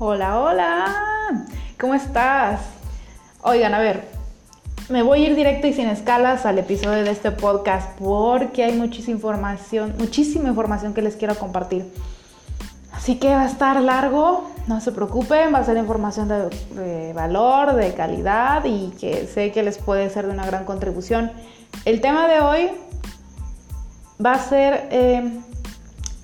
Hola, hola. ¿Cómo estás? Oigan, a ver, me voy a ir directo y sin escalas al episodio de este podcast porque hay muchísima información, muchísima información que les quiero compartir. Así que va a estar largo, no se preocupen, va a ser información de, valor, de calidad y que sé que les puede ser de una gran contribución. El tema de hoy va a ser eh,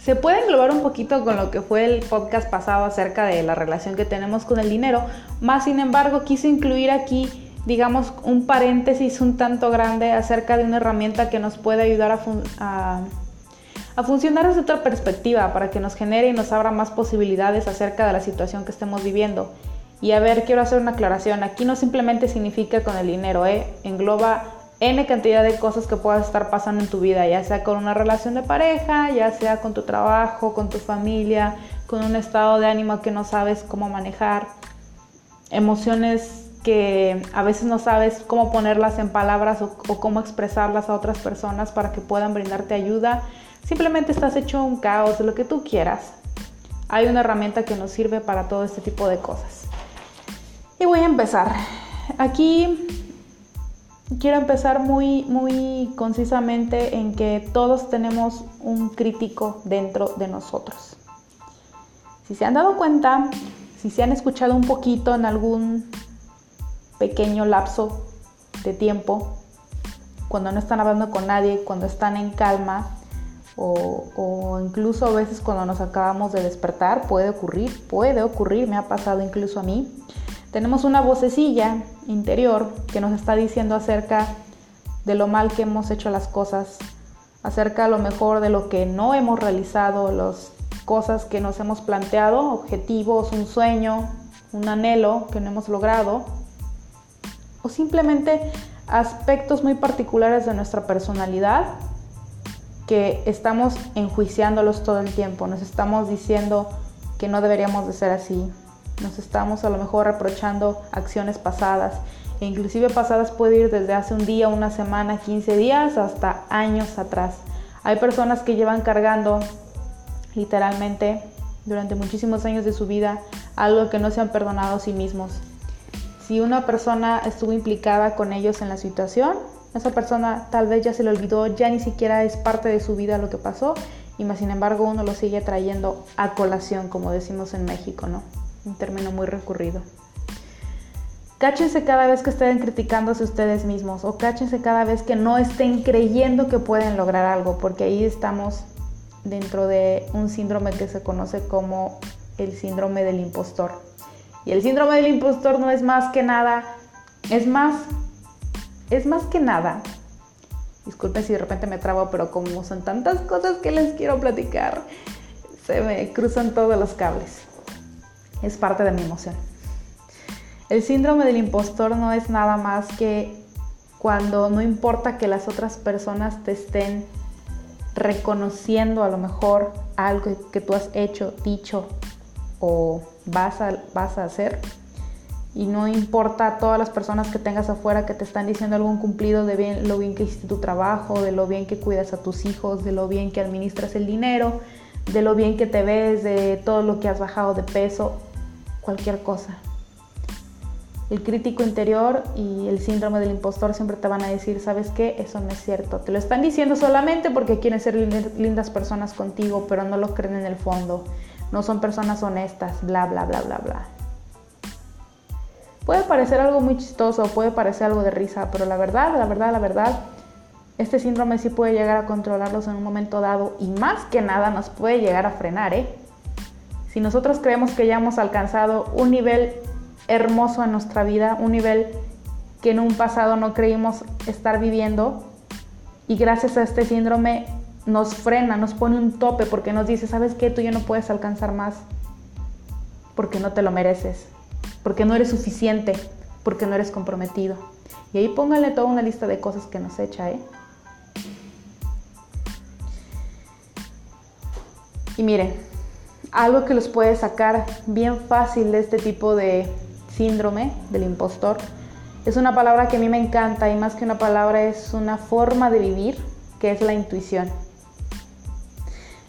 se puede englobar un poquito con lo que fue el podcast pasado acerca de la relación que tenemos con el dinero, más sin embargo quise incluir aquí, digamos, un paréntesis un tanto grande acerca de una herramienta que nos puede ayudar a, a funcionar desde otra perspectiva para que nos genere y nos abra más posibilidades acerca de la situación que estemos viviendo. Y a ver, quiero hacer una aclaración. Aquí no simplemente significa con el dinero, ¿eh? engloba N cantidad de cosas que puedas estar pasando en tu vida, ya sea con una relación de pareja, ya sea con tu trabajo, con tu familia, con un estado de ánimo que no sabes cómo manejar, emociones que a veces no sabes cómo ponerlas en palabras o, cómo expresarlas a otras personas para que puedan brindarte ayuda. Simplemente estás hecho un caos lo que tú quieras. Hay una herramienta que nos sirve para todo este tipo de cosas. Y voy a empezar. Aquí quiero empezar muy, muy concisamente en que todos tenemos un crítico dentro de nosotros. Si se han dado cuenta, si se han escuchado un poquito en algún pequeño lapso de tiempo, cuando no están hablando con nadie, cuando están en calma, o, o, incluso a veces cuando nos acabamos de despertar, puede ocurrir, puede ocurrir, me ha pasado incluso a mí, tenemos una vocecilla interior que nos está diciendo acerca de lo mal que hemos hecho las cosas, acerca a lo mejor de lo que no hemos realizado, las cosas que nos hemos planteado, objetivos, un sueño, un anhelo que no hemos logrado, o simplemente aspectos muy particulares de nuestra personalidad que estamos enjuiciándolos todo el tiempo, nos estamos diciendo que no deberíamos de ser así, nos estamos a lo mejor reprochando acciones pasadas. E inclusive pasadas puede ir desde hace un día, una semana, 15 días hasta años atrás. Hay personas que llevan cargando literalmente durante muchísimos años de su vida algo que no se han perdonado a sí mismos. Si una persona estuvo implicada con ellos en la situación, esa persona tal vez ya se le olvidó, ya ni siquiera es parte de su vida lo que pasó, y más sin embargo uno lo sigue trayendo a colación, como decimos en México, ¿no? Un término muy recurrido. Cáchense cada vez que estén criticándose ustedes mismos o cáchense cada vez que no estén creyendo que pueden lograr algo, porque ahí estamos dentro de un síndrome que se conoce como el síndrome del impostor. Y el síndrome del impostor no es más que nada, es más, es más que nada. Disculpen si de repente me trabo, pero como son tantas cosas que les quiero platicar, se me cruzan todos los cables es parte de mi emoción. El síndrome del impostor no es nada más que cuando no importa que las otras personas te estén reconociendo a lo mejor algo que tú has hecho, dicho o vas a, vas a hacer. Y no importa todas las personas que tengas afuera que te están diciendo algún cumplido de bien, lo bien que hiciste tu trabajo, de lo bien que cuidas a tus hijos, de lo bien que administras el dinero, de lo bien que te ves, de todo lo que has bajado de peso cualquier cosa. El crítico interior y el síndrome del impostor siempre te van a decir, ¿sabes qué? Eso no es cierto. Te lo están diciendo solamente porque quieren ser lindas personas contigo, pero no lo creen en el fondo. No son personas honestas, bla, bla, bla, bla, bla. Puede parecer algo muy chistoso, puede parecer algo de risa, pero la verdad, la verdad, la verdad, este síndrome sí puede llegar a controlarlos en un momento dado y más que nada nos puede llegar a frenar, ¿eh? Si nosotros creemos que ya hemos alcanzado un nivel hermoso en nuestra vida, un nivel que en un pasado no creímos estar viviendo, y gracias a este síndrome nos frena, nos pone un tope porque nos dice, ¿sabes qué? Tú ya no puedes alcanzar más porque no te lo mereces, porque no eres suficiente, porque no eres comprometido. Y ahí póngale toda una lista de cosas que nos echa, ¿eh? Y miren, algo que los puede sacar bien fácil de este tipo de síndrome del impostor es una palabra que a mí me encanta y más que una palabra es una forma de vivir que es la intuición.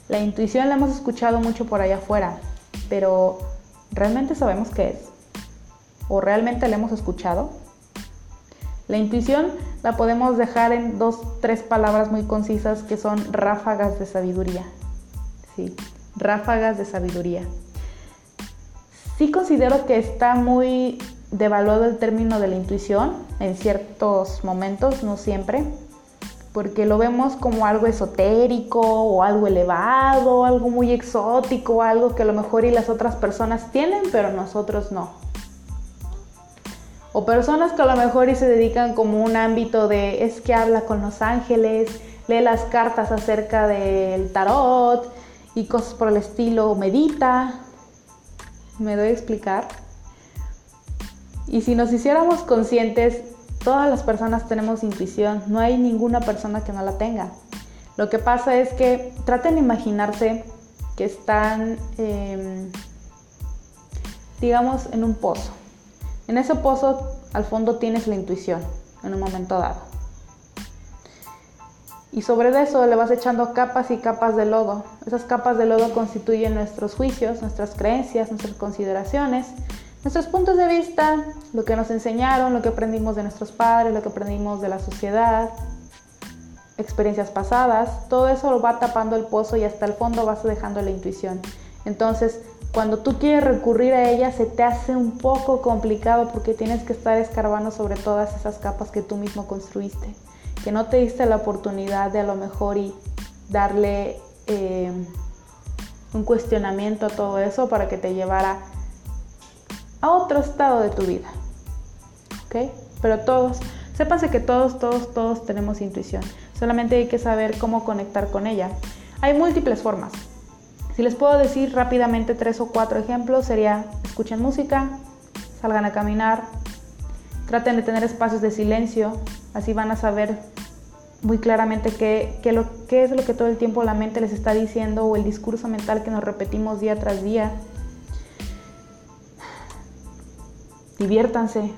La intuición la hemos escuchado mucho por allá afuera, pero ¿realmente sabemos qué es? ¿O realmente la hemos escuchado? La intuición la podemos dejar en dos, tres palabras muy concisas que son ráfagas de sabiduría. Sí, ráfagas de sabiduría. Sí considero que está muy devaluado el término de la intuición en ciertos momentos, no siempre, porque lo vemos como algo esotérico o algo elevado, algo muy exótico, algo que a lo mejor y las otras personas tienen, pero nosotros no o personas que a lo mejor y se dedican como un ámbito de es que habla con los ángeles, lee las cartas acerca del tarot y cosas por el estilo, medita. ¿Me doy a explicar? Y si nos hiciéramos conscientes, todas las personas tenemos intuición, no hay ninguna persona que no la tenga. Lo que pasa es que traten de imaginarse que están, em, digamos, en un pozo en ese pozo al fondo tienes la intuición en un momento dado. Y sobre eso le vas echando capas y capas de lodo. Esas capas de lodo constituyen nuestros juicios, nuestras creencias, nuestras consideraciones, nuestros puntos de vista, lo que nos enseñaron, lo que aprendimos de nuestros padres, lo que aprendimos de la sociedad, experiencias pasadas. Todo eso lo va tapando el pozo y hasta el fondo vas dejando la intuición. Entonces, cuando tú quieres recurrir a ella se te hace un poco complicado porque tienes que estar escarbando sobre todas esas capas que tú mismo construiste, que no te diste la oportunidad de a lo mejor y darle eh, un cuestionamiento a todo eso para que te llevara a otro estado de tu vida. ¿Ok? Pero todos, sépanse que todos, todos, todos tenemos intuición. Solamente hay que saber cómo conectar con ella. Hay múltiples formas. Si les puedo decir rápidamente tres o cuatro ejemplos, sería escuchen música, salgan a caminar, traten de tener espacios de silencio, así van a saber muy claramente qué, lo, qué es lo que todo el tiempo la mente les está diciendo o el discurso mental que nos repetimos día tras día. Diviértanse,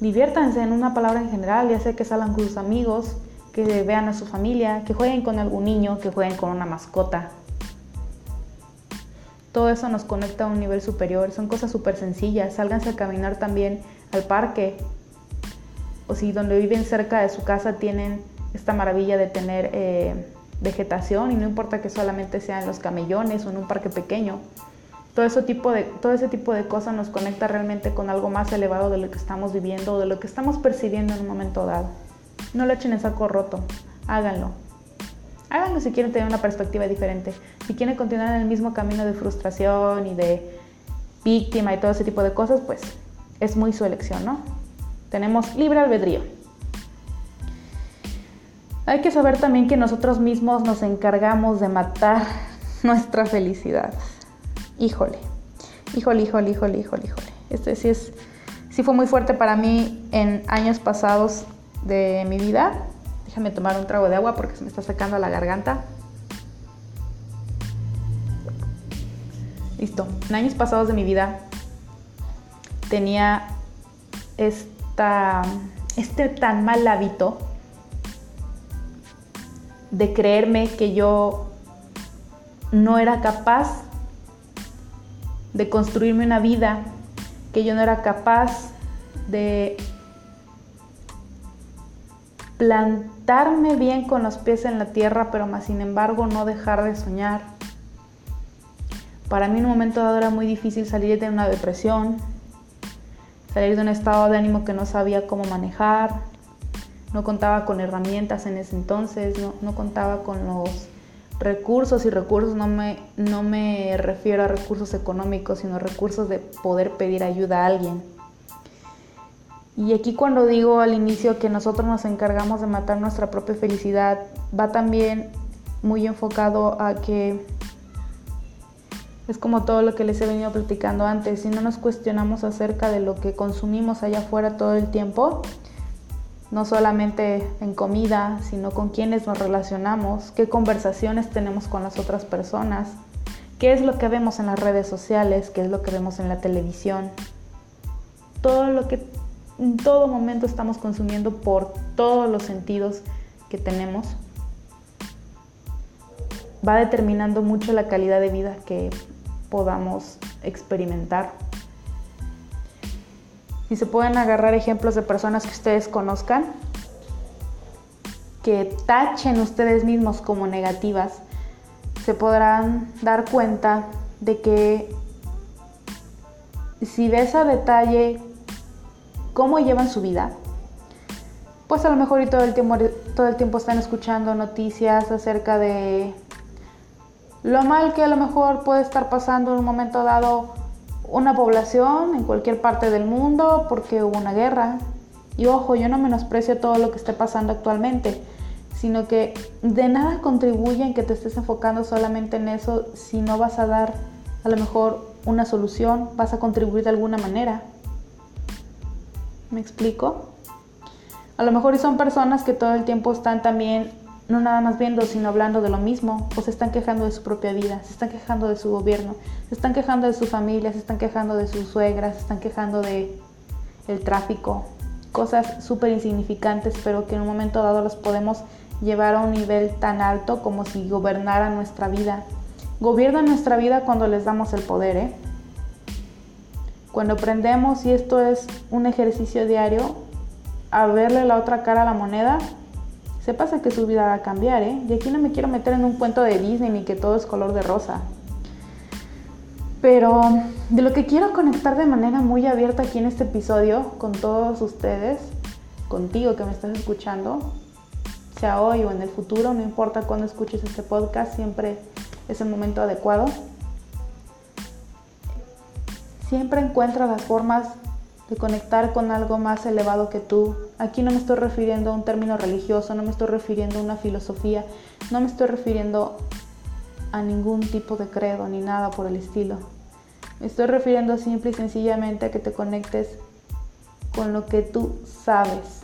diviértanse en una palabra en general, ya sea que salgan con sus amigos, que vean a su familia, que jueguen con algún niño, que jueguen con una mascota, todo eso nos conecta a un nivel superior. Son cosas súper sencillas. Sálganse a caminar también al parque. O si donde viven cerca de su casa tienen esta maravilla de tener eh, vegetación y no importa que solamente sean los camellones o en un parque pequeño. Todo, ese tipo de, todo ese tipo de cosas nos conecta realmente con algo más elevado de lo que estamos viviendo o de lo que estamos percibiendo en un momento dado. No lo echen en saco roto, háganlo. Háganlo si quieren tener una perspectiva diferente. Si quieren continuar en el mismo camino de frustración y de víctima y todo ese tipo de cosas, pues es muy su elección, ¿no? Tenemos libre albedrío. Hay que saber también que nosotros mismos nos encargamos de matar nuestra felicidad. Híjole, híjole, híjole, híjole, híjole, híjole. Este sí es, sí fue muy fuerte para mí en años pasados de mi vida Déjame tomar un trago de agua porque se me está sacando la garganta. Listo. En años pasados de mi vida tenía esta, este tan mal hábito de creerme que yo no era capaz de construirme una vida, que yo no era capaz de plantarme bien con los pies en la tierra, pero más sin embargo no dejar de soñar. Para mí en un momento dado era muy difícil salir de una depresión, salir de un estado de ánimo que no sabía cómo manejar, no contaba con herramientas en ese entonces, no, contaba con los recursos y recursos no me, no me refiero a recursos económicos, sino recursos de poder pedir ayuda a alguien. Y aquí cuando digo al inicio que nosotros nos encargamos de matar nuestra propia felicidad, va también muy enfocado a que es como todo lo que les he venido platicando antes, si no nos cuestionamos acerca de lo que consumimos allá afuera todo el tiempo, no solamente en comida, sino con quienes nos relacionamos, qué conversaciones tenemos con las otras personas, qué es lo que vemos en las redes sociales, qué es lo que vemos en la televisión, todo lo que en todo momento estamos consumiendo por todos los sentidos que tenemos, va determinando mucho la calidad de vida que podamos experimentar. Si se pueden agarrar ejemplos de personas que ustedes conozcan, que tachen ustedes mismos como negativas, se podrán dar cuenta de que si ves a detalle cómo llevan su vida, pues a lo mejor y todo el tiempo, todo el tiempo están escuchando noticias acerca de lo mal que a lo mejor puede estar pasando en un momento dado una población en cualquier parte del mundo porque hubo una guerra. Y ojo, yo no menosprecio todo lo que esté pasando actualmente, sino que de nada contribuye en que te estés enfocando solamente en eso si no vas a dar a lo mejor una solución, vas a contribuir de alguna manera. ¿Me explico? A lo mejor son personas que todo el tiempo están también no nada más viendo, sino hablando de lo mismo, o se están quejando de su propia vida, se están quejando de su gobierno, se están quejando de su familia, se están quejando de sus suegras, se están quejando de el tráfico, cosas súper insignificantes, pero que en un momento dado los podemos llevar a un nivel tan alto como si gobernaran nuestra vida. Gobiernan nuestra vida cuando les damos el poder, ¿eh? Cuando aprendemos, y esto es un ejercicio diario, a verle la otra cara a la moneda, se pasa que su vida va a cambiar, ¿eh? Y aquí no me quiero meter en un cuento de Disney ni que todo es color de rosa. Pero de lo que quiero conectar de manera muy abierta aquí en este episodio con todos ustedes, contigo que me estás escuchando, sea hoy o en el futuro, no importa cuándo escuches este podcast, siempre es el momento adecuado. Siempre encuentra las formas de conectar con algo más elevado que tú. Aquí no me estoy refiriendo a un término religioso, no me estoy refiriendo a una filosofía, no me estoy refiriendo a ningún tipo de credo ni nada por el estilo. Me estoy refiriendo simple y sencillamente a que te conectes con lo que tú sabes,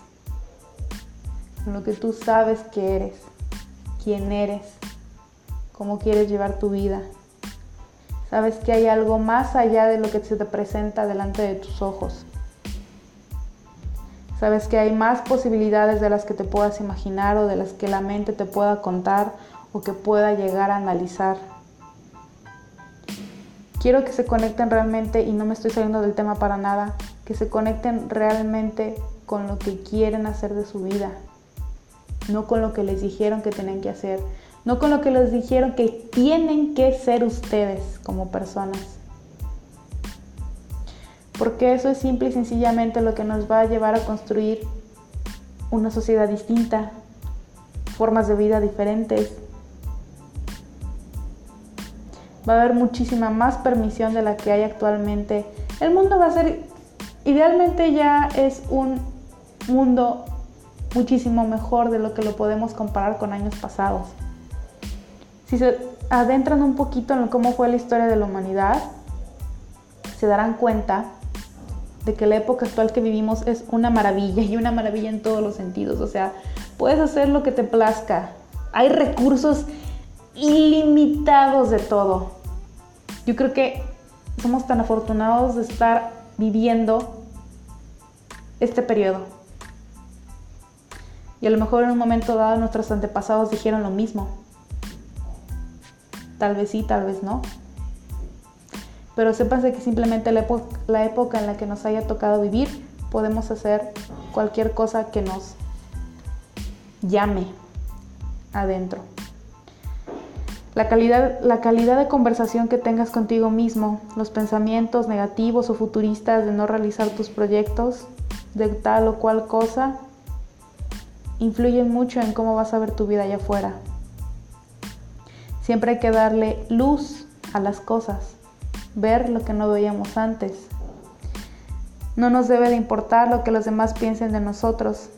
con lo que tú sabes que eres, quién eres, cómo quieres llevar tu vida. Sabes que hay algo más allá de lo que se te presenta delante de tus ojos. Sabes que hay más posibilidades de las que te puedas imaginar o de las que la mente te pueda contar o que pueda llegar a analizar. Quiero que se conecten realmente, y no me estoy saliendo del tema para nada, que se conecten realmente con lo que quieren hacer de su vida, no con lo que les dijeron que tenían que hacer, no con lo que les dijeron que tienen que ser ustedes como personas porque eso es simple y sencillamente lo que nos va a llevar a construir una sociedad distinta, formas de vida diferentes. Va a haber muchísima más permisión de la que hay actualmente. El mundo va a ser, idealmente ya es un mundo muchísimo mejor de lo que lo podemos comparar con años pasados. Si se adentran un poquito en cómo fue la historia de la humanidad, se darán cuenta que la época actual que vivimos es una maravilla y una maravilla en todos los sentidos. O sea, puedes hacer lo que te plazca. Hay recursos ilimitados de todo. Yo creo que somos tan afortunados de estar viviendo este periodo. Y a lo mejor en un momento dado nuestros antepasados dijeron lo mismo. Tal vez sí, tal vez no pero sépanse que simplemente la, la época en la que nos haya tocado vivir, podemos hacer cualquier cosa que nos llame adentro. La calidad, la calidad de conversación que tengas contigo mismo, los pensamientos negativos o futuristas de no realizar tus proyectos de tal o cual cosa, influyen mucho en cómo vas a ver tu vida allá afuera. Siempre hay que darle luz a las cosas ver lo que no veíamos antes. No nos debe de importar lo que los demás piensen de nosotros.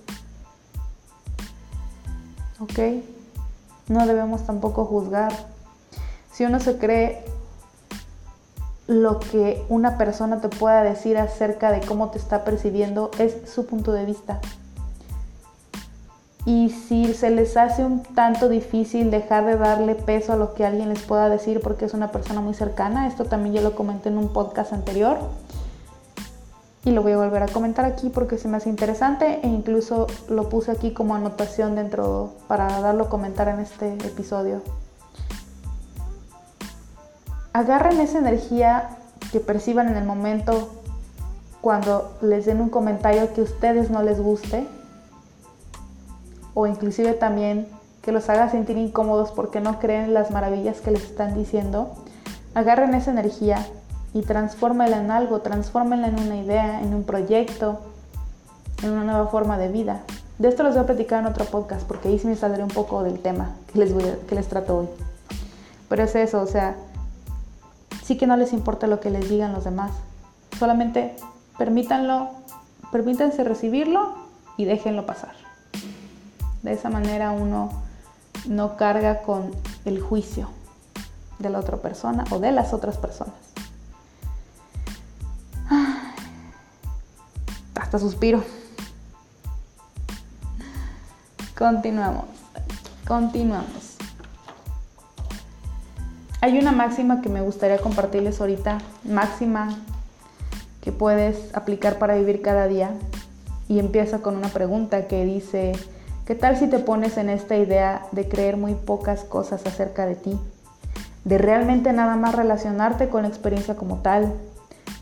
¿Ok? No debemos tampoco juzgar. Si uno se cree lo que una persona te pueda decir acerca de cómo te está percibiendo, es su punto de vista. Y si se les hace un tanto difícil dejar de darle peso a lo que alguien les pueda decir porque es una persona muy cercana, esto también yo lo comenté en un podcast anterior y lo voy a volver a comentar aquí porque se me hace interesante e incluso lo puse aquí como anotación dentro para darlo a comentar en este episodio. Agarren esa energía que perciban en el momento cuando les den un comentario que a ustedes no les guste o inclusive también que los haga sentir incómodos porque no creen las maravillas que les están diciendo, agarren esa energía y transfórmenla en algo, transfórmenla en una idea, en un proyecto, en una nueva forma de vida. De esto les voy a platicar en otro podcast porque ahí sí me saldré un poco del tema que les, que les trato hoy. Pero es eso, o sea, sí que no les importa lo que les digan los demás. Solamente permítanlo, permítanse recibirlo y déjenlo pasar. De esa manera uno no carga con el juicio de la otra persona o de las otras personas. Hasta suspiro. Continuamos. Continuamos. Hay una máxima que me gustaría compartirles ahorita, máxima que puedes aplicar para vivir cada día y empieza con una pregunta que dice, ¿qué tal si te pones en esta idea de creer muy pocas cosas acerca de ti? De realmente nada más relacionarte con la experiencia como tal,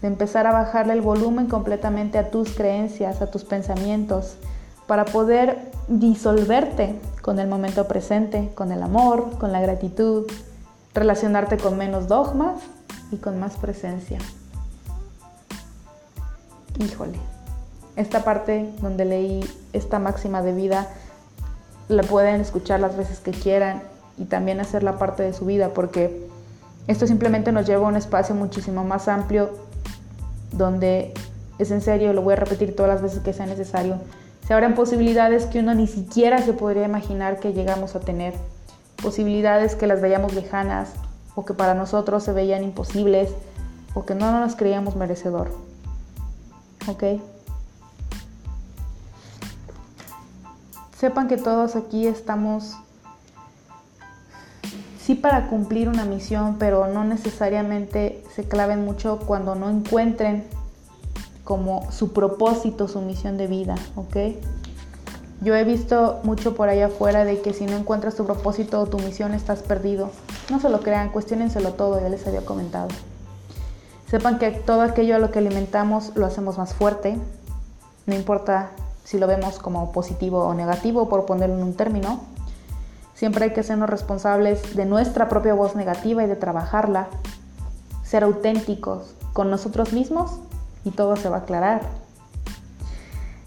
de empezar a bajarle el volumen completamente a tus creencias, a tus pensamientos, para poder disolverte con el momento presente, con el amor, con la gratitud, relacionarte con menos dogmas y con más presencia. Híjole, esta parte donde leí esta máxima de vida la pueden escuchar las veces que quieran y también hacerla parte de su vida porque esto simplemente nos lleva a un espacio muchísimo más amplio donde es en serio, lo voy a repetir todas las veces que sea necesario, se abren posibilidades que uno ni siquiera se podría imaginar que llegamos a tener. Posibilidades que las veíamos lejanas o que para nosotros se veían imposibles o que no nos creíamos merecedor. ¿Ok? Sepan que todos aquí estamos sí para cumplir una misión, pero no necesariamente se claven mucho cuando no encuentren como su propósito, su misión de vida, ¿ok? Yo he visto mucho por allá afuera de que si no encuentras tu propósito o tu misión estás perdido. No se lo crean, cuestionenselo todo, ya les había comentado. Sepan que todo aquello a lo que alimentamos lo hacemos más fuerte, no importa si lo vemos como positivo o negativo, por ponerlo en un término. Siempre hay que sernos responsables de nuestra propia voz negativa y de trabajarla, ser auténticos con nosotros mismos y todo se va a aclarar.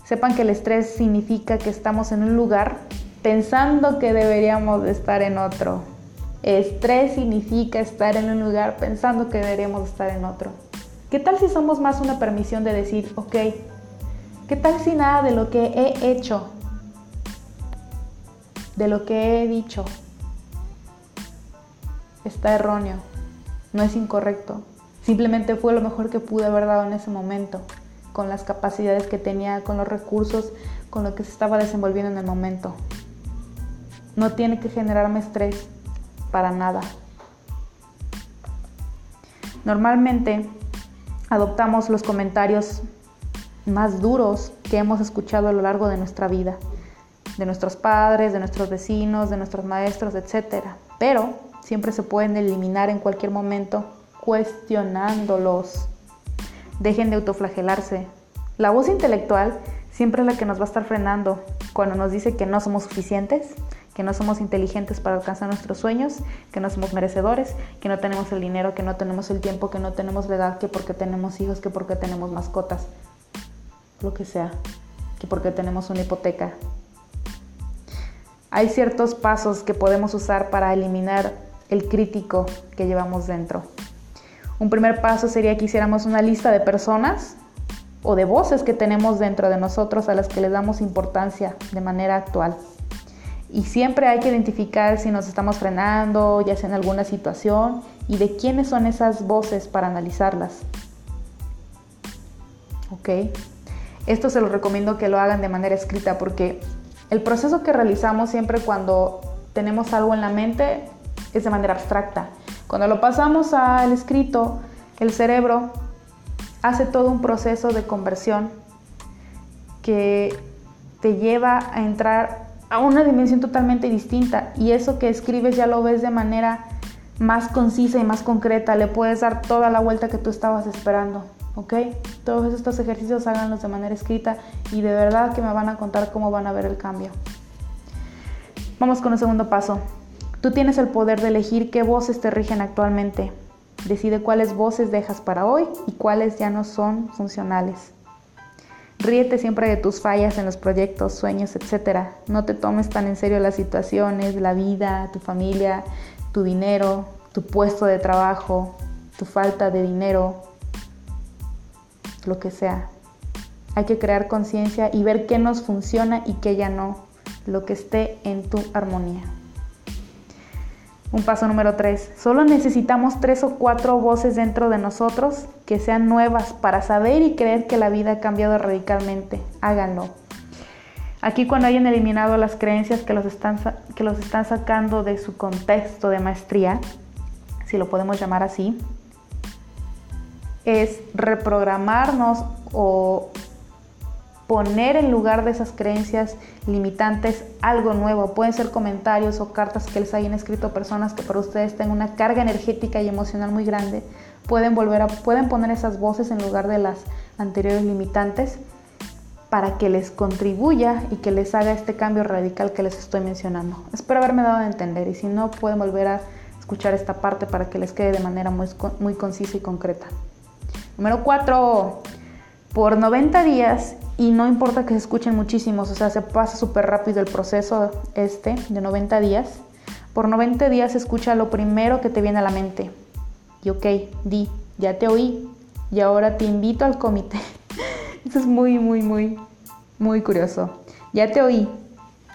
Sepan que el estrés significa que estamos en un lugar pensando que deberíamos estar en otro. Estrés significa estar en un lugar pensando que deberíamos estar en otro. ¿Qué tal si somos más una permisión de decir, ok, ¿qué tal si nada de lo que he hecho, de lo que he dicho, está erróneo, no es incorrecto? Simplemente fue lo mejor que pude haber dado en ese momento, con las capacidades que tenía, con los recursos, con lo que se estaba desenvolviendo en el momento. No tiene que generarme estrés para nada. Normalmente adoptamos los comentarios más duros que hemos escuchado a lo largo de nuestra vida, de nuestros padres, de nuestros vecinos, de nuestros maestros, etc. Pero siempre se pueden eliminar en cualquier momento cuestionándolos. Dejen de autoflagelarse. La voz intelectual siempre es la que nos va a estar frenando cuando nos dice que no somos suficientes, que no somos inteligentes para alcanzar nuestros sueños, que no somos merecedores, que no tenemos el dinero, que no tenemos el tiempo, que no tenemos la edad, que porque tenemos hijos, que porque tenemos mascotas, lo que sea, que porque tenemos una hipoteca. Hay ciertos pasos que podemos usar para eliminar el crítico que llevamos dentro. Un primer paso sería que hiciéramos una lista de personas o de voces que tenemos dentro de nosotros a las que les damos importancia de manera actual. Y siempre hay que identificar si nos estamos frenando, ya sea en alguna situación, y de quiénes son esas voces para analizarlas. ¿Ok? Esto se lo recomiendo que lo hagan de manera escrita porque el proceso que realizamos siempre cuando tenemos algo en la mente es de manera abstracta cuando lo pasamos al escrito, el cerebro hace todo un proceso de conversión que te lleva a entrar a una dimensión totalmente distinta y eso que escribes ya lo ves de manera más concisa y más concreta, le puedes dar toda la vuelta que tú estabas esperando. ¿Ok? Todos estos ejercicios háganlos de manera escrita y de verdad que me van a contar cómo van a ver el cambio. Vamos con el segundo paso. Tú tienes el poder de elegir qué voces te rigen actualmente. Decide cuáles voces dejas para hoy y cuáles ya no son funcionales. Ríete siempre de tus fallas en los proyectos, sueños, etc. No te tomes tan en serio las situaciones, la vida, tu familia, tu dinero, tu puesto de trabajo, tu falta de dinero, lo que sea. Hay que crear conciencia y ver qué nos funciona y qué ya no, lo que esté en tu armonía. Un paso número tres. Solo necesitamos tres o cuatro voces dentro de nosotros que sean nuevas para saber y creer que la vida ha cambiado radicalmente. Háganlo. Aquí cuando hayan eliminado las creencias que los están, que los están sacando de su contexto de maestría, si lo podemos llamar así, es reprogramarnos o poner en lugar de esas creencias limitantes algo nuevo. Pueden ser comentarios o cartas que les hayan escrito personas que para ustedes tengan una carga energética y emocional muy grande. Pueden volver a pueden poner esas voces en lugar de las anteriores limitantes para que les contribuya y que les haga este cambio radical que les estoy mencionando. Espero haberme dado a entender y si no pueden volver a escuchar esta parte para que les quede de manera muy, muy concisa y concreta. Número 4. Por 90 días, y no importa que se escuchen muchísimos, o sea, se pasa súper rápido el proceso este de 90 días. Por 90 días escucha lo primero que te viene a la mente. Y ok, di, ya te oí, y ahora te invito al comité. Eso es muy, muy, muy, muy curioso. Ya te oí.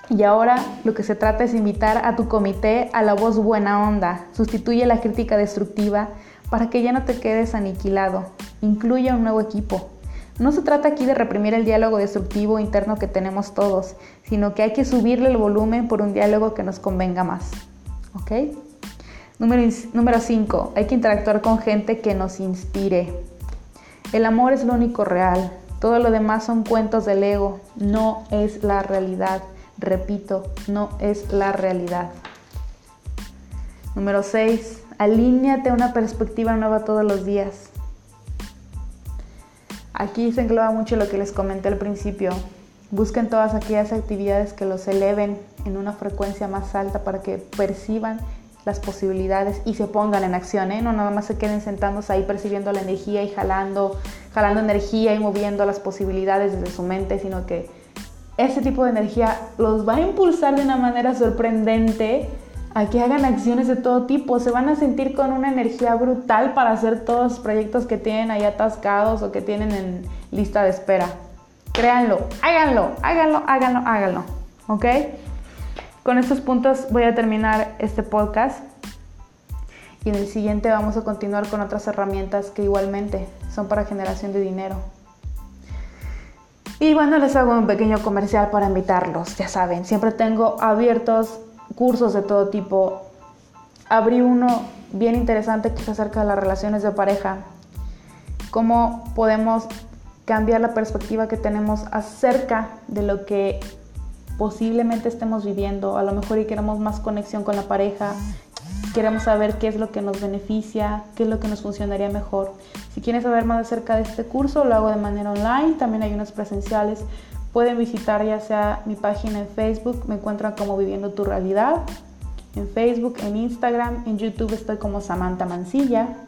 Y ahora lo que se trata es invitar a tu comité a la voz buena onda. Sustituye la crítica destructiva para que ya no te quedes aniquilado. Incluye un nuevo equipo. No se trata aquí de reprimir el diálogo destructivo interno que tenemos todos, sino que hay que subirle el volumen por un diálogo que nos convenga más. ¿Ok? Número 5. Hay que interactuar con gente que nos inspire. El amor es lo único real. Todo lo demás son cuentos del ego. No es la realidad. Repito, no es la realidad. Número 6. Alíñate a una perspectiva nueva todos los días. Aquí se engloba mucho lo que les comenté al principio. Busquen todas aquellas actividades que los eleven en una frecuencia más alta para que perciban las posibilidades y se pongan en acción, ¿eh? no nada más se queden sentados ahí percibiendo la energía y jalando, jalando energía y moviendo las posibilidades desde su mente, sino que ese tipo de energía los va a impulsar de una manera sorprendente a que hagan acciones de todo tipo. Se van a sentir con una energía brutal para hacer todos los proyectos que tienen ahí atascados o que tienen en lista de espera. Créanlo, háganlo, háganlo, háganlo, háganlo. ¿Ok? Con estos puntos voy a terminar este podcast. Y en el siguiente vamos a continuar con otras herramientas que igualmente son para generación de dinero. Y bueno, les hago un pequeño comercial para invitarlos. Ya saben, siempre tengo abiertos cursos de todo tipo. Abrí uno bien interesante que es acerca de las relaciones de pareja. Cómo podemos cambiar la perspectiva que tenemos acerca de lo que posiblemente estemos viviendo. A lo mejor y queremos más conexión con la pareja, queremos saber qué es lo que nos beneficia, qué es lo que nos funcionaría mejor. Si quieren saber más acerca de este curso, lo hago de manera online, también hay unos presenciales. Pueden visitar ya sea mi página en Facebook, me encuentran como Viviendo tu Realidad, en Facebook, en Instagram, en YouTube estoy como Samantha Mancilla.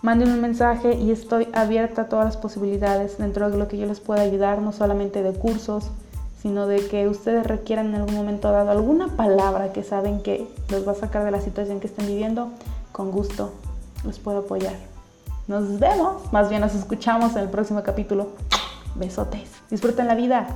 Manden un mensaje y estoy abierta a todas las posibilidades dentro de lo que yo les pueda ayudar, no solamente de cursos, sino de que ustedes requieran en algún momento dado alguna palabra que saben que los va a sacar de la situación que estén viviendo, con gusto los puedo apoyar. Nos vemos, más bien nos escuchamos en el próximo capítulo. Besotes. Disfruten la vida.